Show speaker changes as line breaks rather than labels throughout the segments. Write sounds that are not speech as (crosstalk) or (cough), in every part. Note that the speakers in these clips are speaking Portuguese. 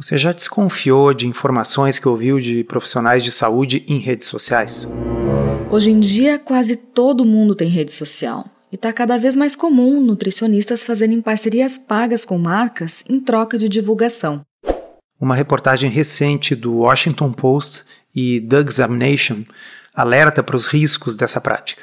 Você já desconfiou de informações que ouviu de profissionais de saúde em redes sociais?
Hoje em dia, quase todo mundo tem rede social. E está cada vez mais comum nutricionistas fazerem parcerias pagas com marcas em troca de divulgação.
Uma reportagem recente do Washington Post e The Examination alerta para os riscos dessa prática.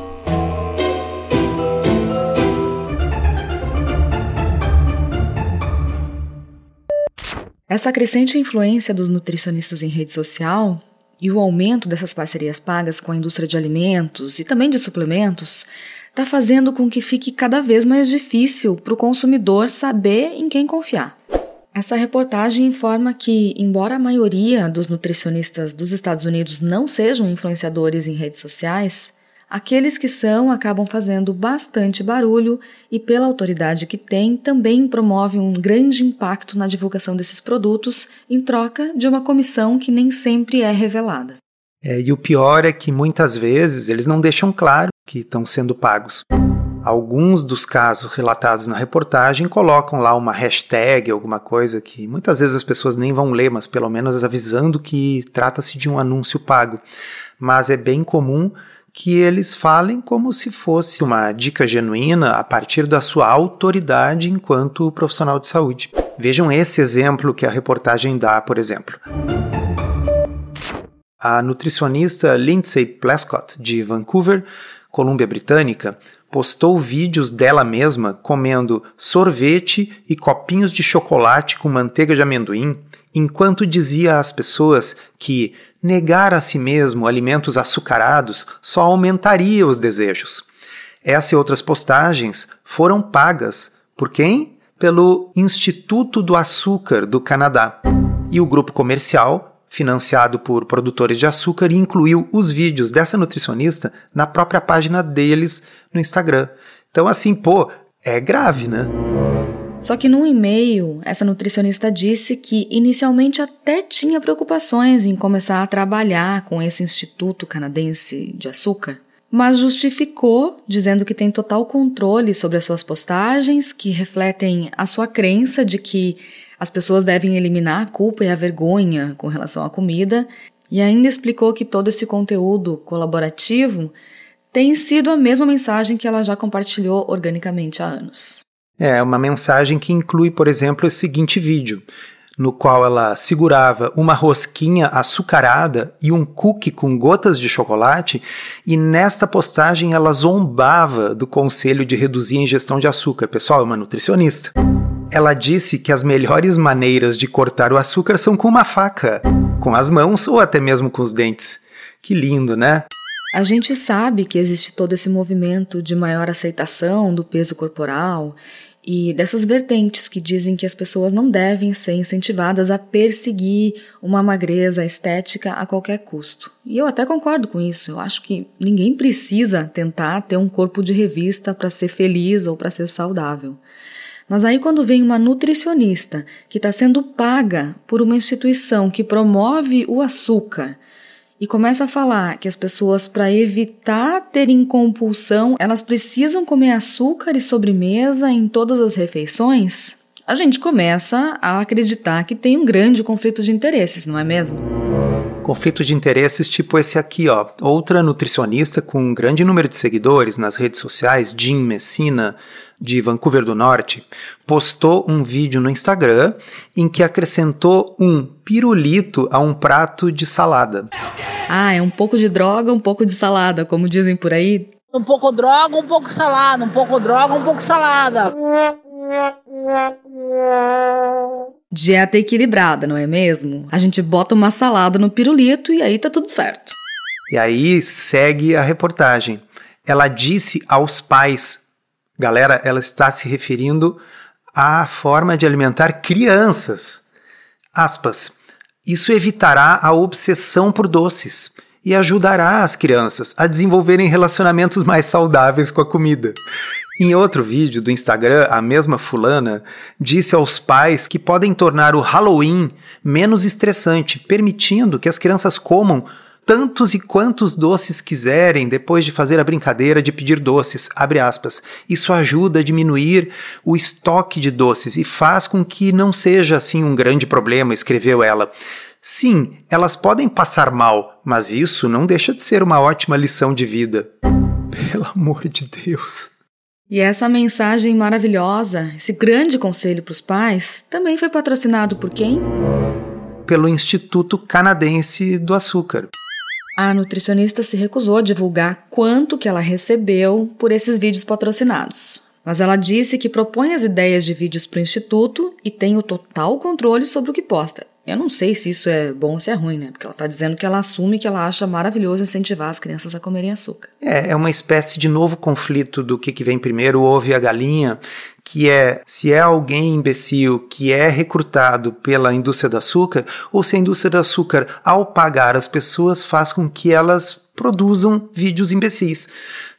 Essa crescente influência dos nutricionistas em rede social e o aumento dessas parcerias pagas com a indústria de alimentos e também de suplementos está fazendo com que fique cada vez mais difícil para o consumidor saber em quem confiar. Essa reportagem informa que, embora a maioria dos nutricionistas dos Estados Unidos não sejam influenciadores em redes sociais, Aqueles que são acabam fazendo bastante barulho e, pela autoridade que têm, também promovem um grande impacto na divulgação desses produtos em troca de uma comissão que nem sempre é revelada.
É, e o pior é que muitas vezes eles não deixam claro que estão sendo pagos. Alguns dos casos relatados na reportagem colocam lá uma hashtag, alguma coisa que muitas vezes as pessoas nem vão ler, mas pelo menos avisando que trata-se de um anúncio pago. Mas é bem comum que eles falem como se fosse uma dica genuína a partir da sua autoridade enquanto profissional de saúde. Vejam esse exemplo que a reportagem dá, por exemplo. A nutricionista Lindsay Plescott, de Vancouver, Colômbia Britânica, postou vídeos dela mesma comendo sorvete e copinhos de chocolate com manteiga de amendoim, enquanto dizia às pessoas que Negar a si mesmo alimentos açucarados só aumentaria os desejos. Essa e outras postagens foram pagas por quem? Pelo Instituto do Açúcar do Canadá. E o grupo comercial, financiado por produtores de açúcar, incluiu os vídeos dessa nutricionista na própria página deles no Instagram. Então, assim, pô, é grave, né?
Só que num e-mail, essa nutricionista disse que inicialmente até tinha preocupações em começar a trabalhar com esse Instituto Canadense de Açúcar, mas justificou dizendo que tem total controle sobre as suas postagens, que refletem a sua crença de que as pessoas devem eliminar a culpa e a vergonha com relação à comida, e ainda explicou que todo esse conteúdo colaborativo tem sido a mesma mensagem que ela já compartilhou organicamente há anos.
É uma mensagem que inclui, por exemplo, esse seguinte vídeo, no qual ela segurava uma rosquinha açucarada e um cookie com gotas de chocolate, e nesta postagem ela zombava do conselho de reduzir a ingestão de açúcar. Pessoal, é uma nutricionista. Ela disse que as melhores maneiras de cortar o açúcar são com uma faca, com as mãos ou até mesmo com os dentes. Que lindo, né?
A gente sabe que existe todo esse movimento de maior aceitação do peso corporal e dessas vertentes que dizem que as pessoas não devem ser incentivadas a perseguir uma magreza estética a qualquer custo. E eu até concordo com isso. Eu acho que ninguém precisa tentar ter um corpo de revista para ser feliz ou para ser saudável. Mas aí, quando vem uma nutricionista que está sendo paga por uma instituição que promove o açúcar e começa a falar que as pessoas, para evitar terem compulsão, elas precisam comer açúcar e sobremesa em todas as refeições, a gente começa a acreditar que tem um grande conflito de interesses, não é mesmo?
Conflito de interesses tipo esse aqui, ó. Outra nutricionista com um grande número de seguidores nas redes sociais, Jim Messina, de Vancouver do Norte, postou um vídeo no Instagram em que acrescentou um pirulito a um prato de salada.
Ah, é um pouco de droga, um pouco de salada, como dizem por aí.
Um pouco droga, um pouco salada, um pouco droga, um pouco salada.
Dieta equilibrada, não é mesmo? A gente bota uma salada no pirulito e aí tá tudo certo.
E aí segue a reportagem. Ela disse aos pais Galera, ela está se referindo a forma de alimentar crianças. Aspas. Isso evitará a obsessão por doces e ajudará as crianças a desenvolverem relacionamentos mais saudáveis com a comida. Em outro vídeo do Instagram, a mesma fulana disse aos pais que podem tornar o Halloween menos estressante, permitindo que as crianças comam tantos e quantos doces quiserem depois de fazer a brincadeira de pedir doces. Isso ajuda a diminuir o estoque de doces e faz com que não seja assim um grande problema, escreveu ela. Sim, elas podem passar mal, mas isso não deixa de ser uma ótima lição de vida. Pelo amor de Deus.
E essa mensagem maravilhosa, esse grande conselho para os pais, também foi patrocinado por quem?
Pelo Instituto Canadense do Açúcar.
A nutricionista se recusou a divulgar quanto que ela recebeu por esses vídeos patrocinados. Mas ela disse que propõe as ideias de vídeos para o instituto e tem o total controle sobre o que posta. Eu não sei se isso é bom ou se é ruim, né? Porque ela está dizendo que ela assume que ela acha maravilhoso incentivar as crianças a comerem açúcar.
É, é uma espécie de novo conflito do que, que vem primeiro, o ovo e a galinha, que é se é alguém imbecil que é recrutado pela indústria do açúcar, ou se a indústria do açúcar, ao pagar as pessoas, faz com que elas produzam vídeos imbecis.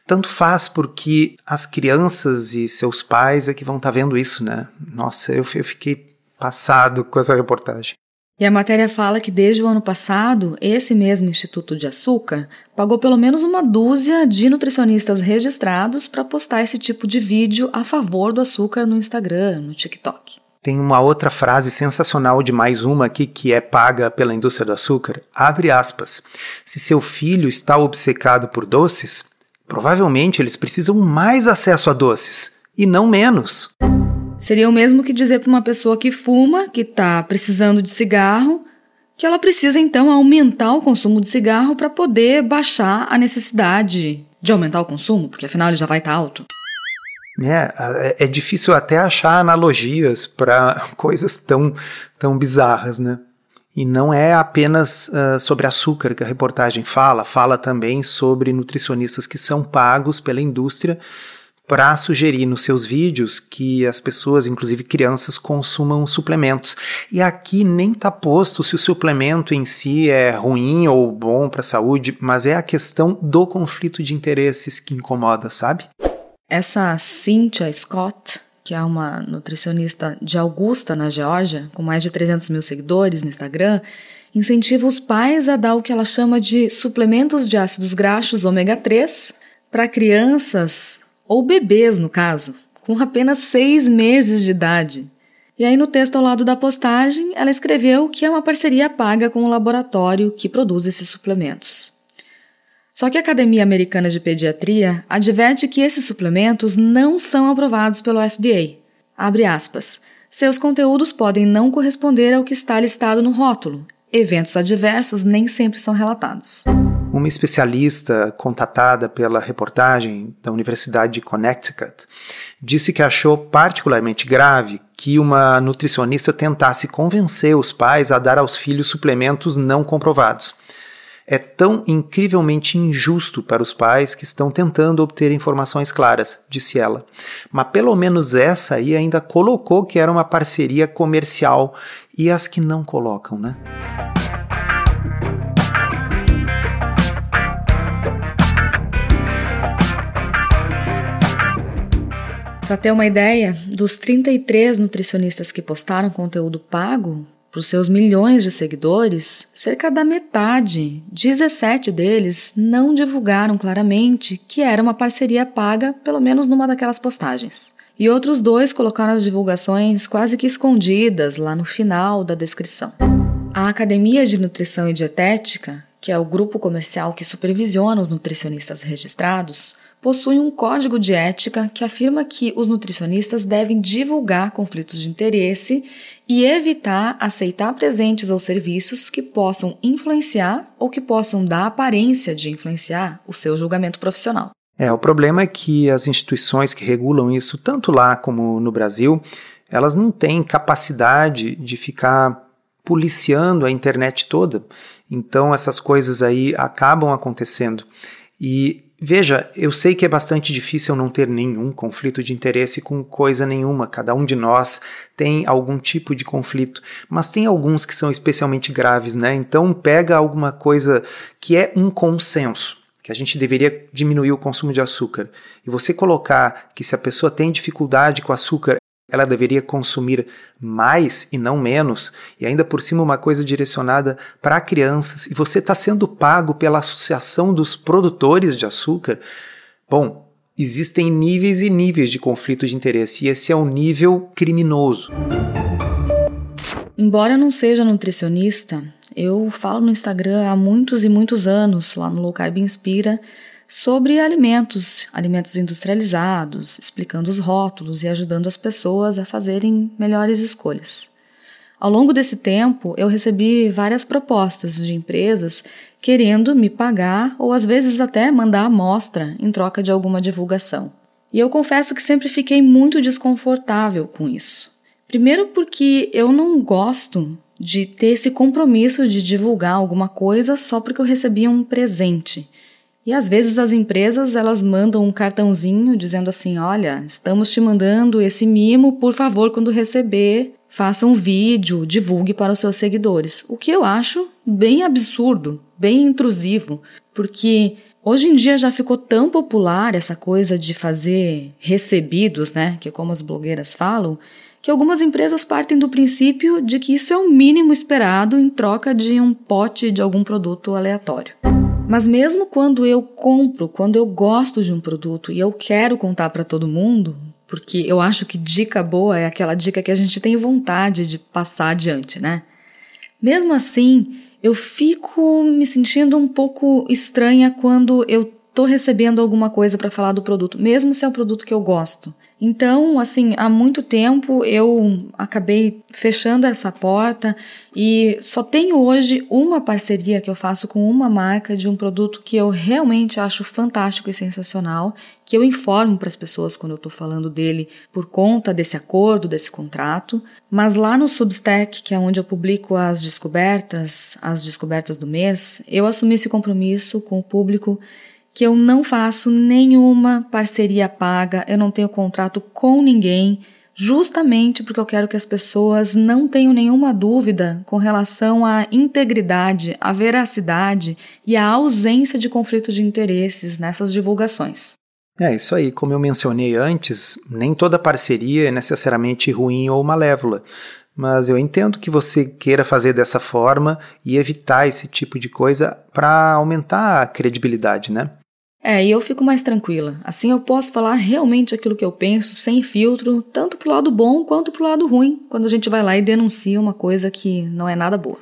Tanto faz porque as crianças e seus pais é que vão estar tá vendo isso, né? Nossa, eu, eu fiquei passado com essa reportagem.
E a matéria fala que desde o ano passado, esse mesmo Instituto de Açúcar pagou pelo menos uma dúzia de nutricionistas registrados para postar esse tipo de vídeo a favor do açúcar no Instagram, no TikTok.
Tem uma outra frase sensacional de mais uma aqui que é paga pela indústria do açúcar. Abre aspas. Se seu filho está obcecado por doces, provavelmente eles precisam mais acesso a doces e não menos.
Seria o mesmo que dizer para uma pessoa que fuma, que está precisando de cigarro, que ela precisa então aumentar o consumo de cigarro para poder baixar a necessidade de aumentar o consumo, porque afinal ele já vai estar tá alto.
É, é difícil até achar analogias para (laughs) coisas tão, tão bizarras, né? E não é apenas uh, sobre açúcar que a reportagem fala, fala também sobre nutricionistas que são pagos pela indústria para sugerir nos seus vídeos que as pessoas, inclusive crianças, consumam suplementos. E aqui nem está posto se o suplemento em si é ruim ou bom para a saúde, mas é a questão do conflito de interesses que incomoda, sabe?
Essa Cynthia Scott, que é uma nutricionista de Augusta, na Geórgia, com mais de 300 mil seguidores no Instagram, incentiva os pais a dar o que ela chama de suplementos de ácidos graxos ômega 3 para crianças ou bebês no caso, com apenas seis meses de idade. E aí, no texto ao lado da postagem, ela escreveu que é uma parceria paga com o laboratório que produz esses suplementos. Só que a Academia Americana de Pediatria adverte que esses suplementos não são aprovados pelo FDA. Abre aspas. Seus conteúdos podem não corresponder ao que está listado no rótulo. Eventos adversos nem sempre são relatados.
Uma especialista contatada pela reportagem da Universidade de Connecticut disse que achou particularmente grave que uma nutricionista tentasse convencer os pais a dar aos filhos suplementos não comprovados. É tão incrivelmente injusto para os pais que estão tentando obter informações claras, disse ela. Mas pelo menos essa aí ainda colocou que era uma parceria comercial e as que não colocam, né?
Para ter uma ideia, dos 33 nutricionistas que postaram conteúdo pago para os seus milhões de seguidores, cerca da metade, 17 deles, não divulgaram claramente que era uma parceria paga, pelo menos numa daquelas postagens. E outros dois colocaram as divulgações quase que escondidas lá no final da descrição. A Academia de Nutrição e Dietética, que é o grupo comercial que supervisiona os nutricionistas registrados, possui um código de ética que afirma que os nutricionistas devem divulgar conflitos de interesse e evitar aceitar presentes ou serviços que possam influenciar ou que possam dar aparência de influenciar o seu julgamento profissional.
É, o problema é que as instituições que regulam isso, tanto lá como no Brasil, elas não têm capacidade de ficar policiando a internet toda. Então essas coisas aí acabam acontecendo. E Veja, eu sei que é bastante difícil não ter nenhum conflito de interesse com coisa nenhuma, cada um de nós tem algum tipo de conflito, mas tem alguns que são especialmente graves, né? Então pega alguma coisa que é um consenso, que a gente deveria diminuir o consumo de açúcar, e você colocar que se a pessoa tem dificuldade com açúcar, ela deveria consumir mais e não menos, e ainda por cima uma coisa direcionada para crianças, e você está sendo pago pela Associação dos Produtores de Açúcar, bom, existem níveis e níveis de conflito de interesse, e esse é o nível criminoso.
Embora eu não seja nutricionista, eu falo no Instagram há muitos e muitos anos, lá no Low Carb Inspira, sobre alimentos, alimentos industrializados, explicando os rótulos e ajudando as pessoas a fazerem melhores escolhas. Ao longo desse tempo, eu recebi várias propostas de empresas querendo me pagar ou às vezes até mandar amostra em troca de alguma divulgação. E eu confesso que sempre fiquei muito desconfortável com isso. Primeiro, porque eu não gosto de ter esse compromisso de divulgar alguma coisa só porque eu recebi um presente. E às vezes as empresas elas mandam um cartãozinho dizendo assim: olha, estamos te mandando esse mimo, por favor, quando receber, faça um vídeo, divulgue para os seus seguidores. O que eu acho bem absurdo, bem intrusivo, porque hoje em dia já ficou tão popular essa coisa de fazer recebidos, né? Que é como as blogueiras falam, que algumas empresas partem do princípio de que isso é o mínimo esperado em troca de um pote de algum produto aleatório. Mas mesmo quando eu compro, quando eu gosto de um produto e eu quero contar para todo mundo, porque eu acho que dica boa é aquela dica que a gente tem vontade de passar adiante, né? Mesmo assim, eu fico me sentindo um pouco estranha quando eu tô recebendo alguma coisa para falar do produto, mesmo se é um produto que eu gosto. Então, assim, há muito tempo eu acabei fechando essa porta e só tenho hoje uma parceria que eu faço com uma marca de um produto que eu realmente acho fantástico e sensacional, que eu informo para as pessoas quando eu estou falando dele por conta desse acordo, desse contrato. Mas lá no Substack, que é onde eu publico as descobertas, as descobertas do mês, eu assumi esse compromisso com o público que eu não faço nenhuma parceria paga, eu não tenho contrato com ninguém, justamente porque eu quero que as pessoas não tenham nenhuma dúvida com relação à integridade, à veracidade e à ausência de conflito de interesses nessas divulgações.
É isso aí, como eu mencionei antes, nem toda parceria é necessariamente ruim ou malévola. Mas eu entendo que você queira fazer dessa forma e evitar esse tipo de coisa para aumentar a credibilidade, né?
É, e eu fico mais tranquila. Assim eu posso falar realmente aquilo que eu penso, sem filtro, tanto pro lado bom quanto pro lado ruim, quando a gente vai lá e denuncia uma coisa que não é nada boa.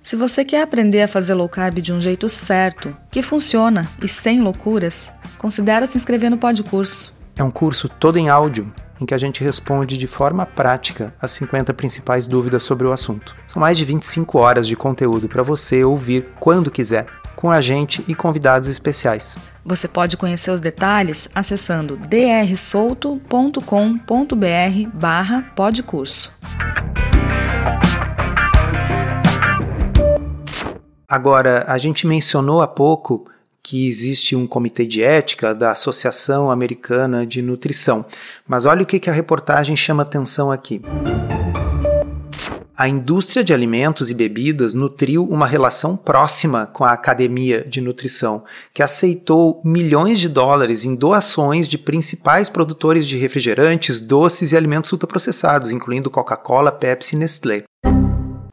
Se você quer aprender a fazer low carb de um jeito certo, que funciona e sem loucuras, considere se inscrever no Podcurso.
É um curso todo em áudio em que a gente responde de forma prática as 50 principais dúvidas sobre o assunto. São mais de 25 horas de conteúdo para você ouvir quando quiser, com a gente e convidados especiais.
Você pode conhecer os detalhes acessando drsolto.com.br barra podcurso.
Agora, a gente mencionou há pouco que existe um comitê de ética da Associação Americana de Nutrição. Mas olha o que, que a reportagem chama atenção aqui. A indústria de alimentos e bebidas nutriu uma relação próxima com a Academia de Nutrição, que aceitou milhões de dólares em doações de principais produtores de refrigerantes, doces e alimentos ultraprocessados, incluindo Coca-Cola, Pepsi e Nestlé.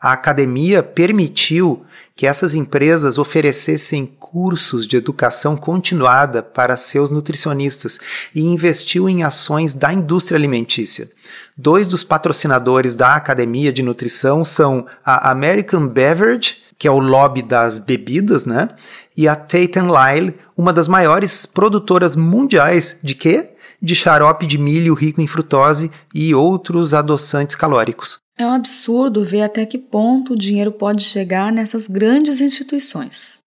A academia permitiu que essas empresas oferecessem cursos de educação continuada para seus nutricionistas e investiu em ações da indústria alimentícia. Dois dos patrocinadores da Academia de Nutrição são a American Beverage, que é o lobby das bebidas, né? E a Tate Lyle, uma das maiores produtoras mundiais de quê? De xarope de milho rico em frutose e outros adoçantes calóricos.
É um absurdo ver até que ponto o dinheiro pode chegar nessas grandes instituições.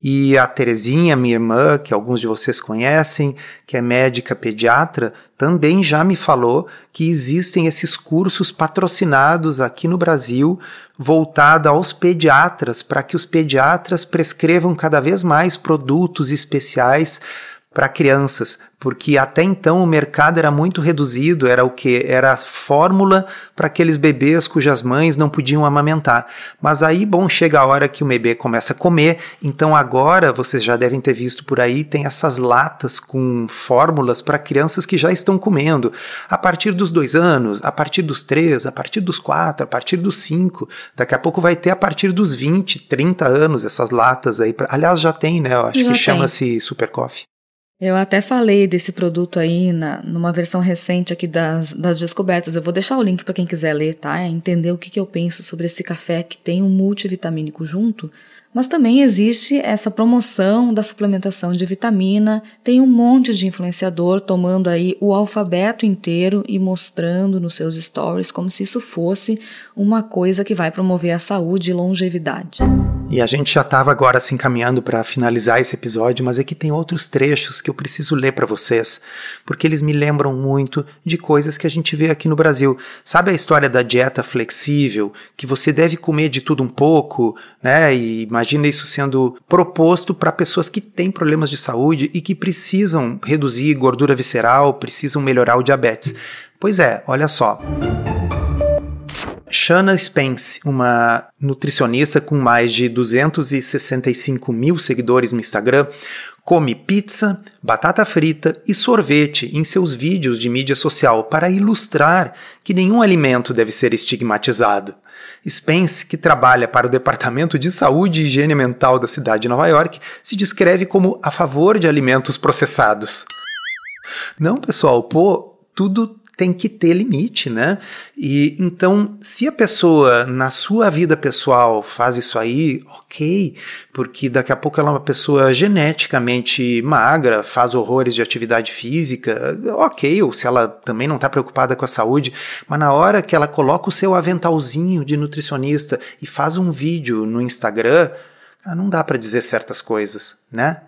E a Terezinha, minha irmã, que alguns de vocês conhecem, que é médica pediatra, também já me falou que existem esses cursos patrocinados aqui no Brasil, voltado aos pediatras, para que os pediatras prescrevam cada vez mais produtos especiais para crianças, porque até então o mercado era muito reduzido, era o que? Era fórmula para aqueles bebês cujas mães não podiam amamentar. Mas aí, bom, chega a hora que o bebê começa a comer, então agora vocês já devem ter visto por aí, tem essas latas com fórmulas para crianças que já estão comendo. A partir dos dois anos, a partir dos três, a partir dos quatro, a partir dos cinco, daqui a pouco vai ter a partir dos 20, 30 anos essas latas aí. Pra... Aliás, já tem, né? Eu acho já que chama-se Super Coffee.
Eu até falei desse produto aí na, numa versão recente aqui das, das descobertas. Eu vou deixar o link para quem quiser ler, tá? Entender o que, que eu penso sobre esse café que tem um multivitamínico junto. Mas também existe essa promoção da suplementação de vitamina. Tem um monte de influenciador tomando aí o alfabeto inteiro e mostrando nos seus stories como se isso fosse uma coisa que vai promover a saúde e longevidade.
E a gente já estava agora se encaminhando para finalizar esse episódio, mas aqui tem outros trechos que eu preciso ler para vocês, porque eles me lembram muito de coisas que a gente vê aqui no Brasil. Sabe a história da dieta flexível, que você deve comer de tudo um pouco, né? E isso sendo proposto para pessoas que têm problemas de saúde e que precisam reduzir gordura visceral, precisam melhorar o diabetes. Pois é, olha só. Shanna Spence, uma nutricionista com mais de 265 mil seguidores no Instagram, come pizza, batata frita e sorvete em seus vídeos de mídia social para ilustrar que nenhum alimento deve ser estigmatizado. Spence, que trabalha para o Departamento de Saúde e Higiene Mental da cidade de Nova York, se descreve como a favor de alimentos processados. Não, pessoal, pô, tudo tem que ter limite, né? E então, se a pessoa na sua vida pessoal faz isso aí, ok, porque daqui a pouco ela é uma pessoa geneticamente magra, faz horrores de atividade física, ok, ou se ela também não está preocupada com a saúde, mas na hora que ela coloca o seu aventalzinho de nutricionista e faz um vídeo no Instagram, não dá para dizer certas coisas, né?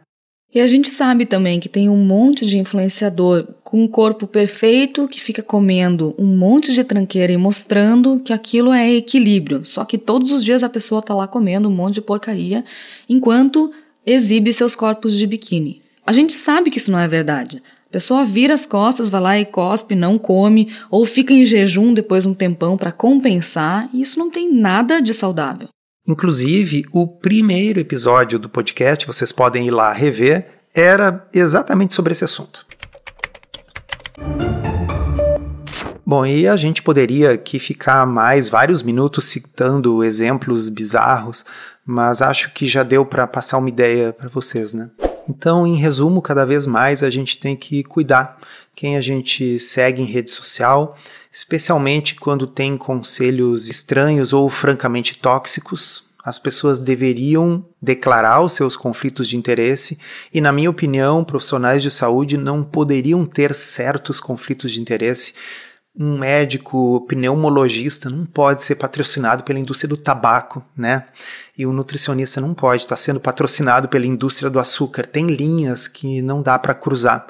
E a gente sabe também que tem um monte de influenciador com um corpo perfeito que fica comendo um monte de tranqueira e mostrando que aquilo é equilíbrio. Só que todos os dias a pessoa tá lá comendo um monte de porcaria enquanto exibe seus corpos de biquíni. A gente sabe que isso não é verdade. A pessoa vira as costas, vai lá e cospe, não come, ou fica em jejum depois de um tempão para compensar, e isso não tem nada de saudável.
Inclusive, o primeiro episódio do podcast, vocês podem ir lá rever, era exatamente sobre esse assunto. Bom, e a gente poderia aqui ficar mais vários minutos citando exemplos bizarros, mas acho que já deu para passar uma ideia para vocês, né? Então, em resumo, cada vez mais a gente tem que cuidar quem a gente segue em rede social, especialmente quando tem conselhos estranhos ou francamente tóxicos. As pessoas deveriam declarar os seus conflitos de interesse e, na minha opinião, profissionais de saúde não poderiam ter certos conflitos de interesse. Um médico pneumologista não pode ser patrocinado pela indústria do tabaco, né? E o nutricionista não pode estar sendo patrocinado pela indústria do açúcar. Tem linhas que não dá para cruzar.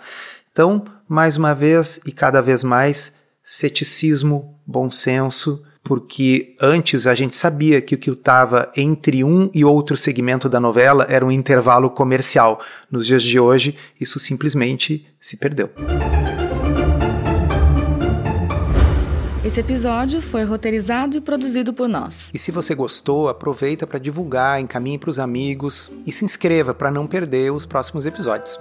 Então, mais uma vez e cada vez mais, ceticismo, bom senso, porque antes a gente sabia que o que estava entre um e outro segmento da novela era um intervalo comercial. Nos dias de hoje, isso simplesmente se perdeu.
Esse episódio foi roteirizado e produzido por nós.
E se você gostou, aproveita para divulgar, encaminhe para os amigos e se inscreva para não perder os próximos episódios.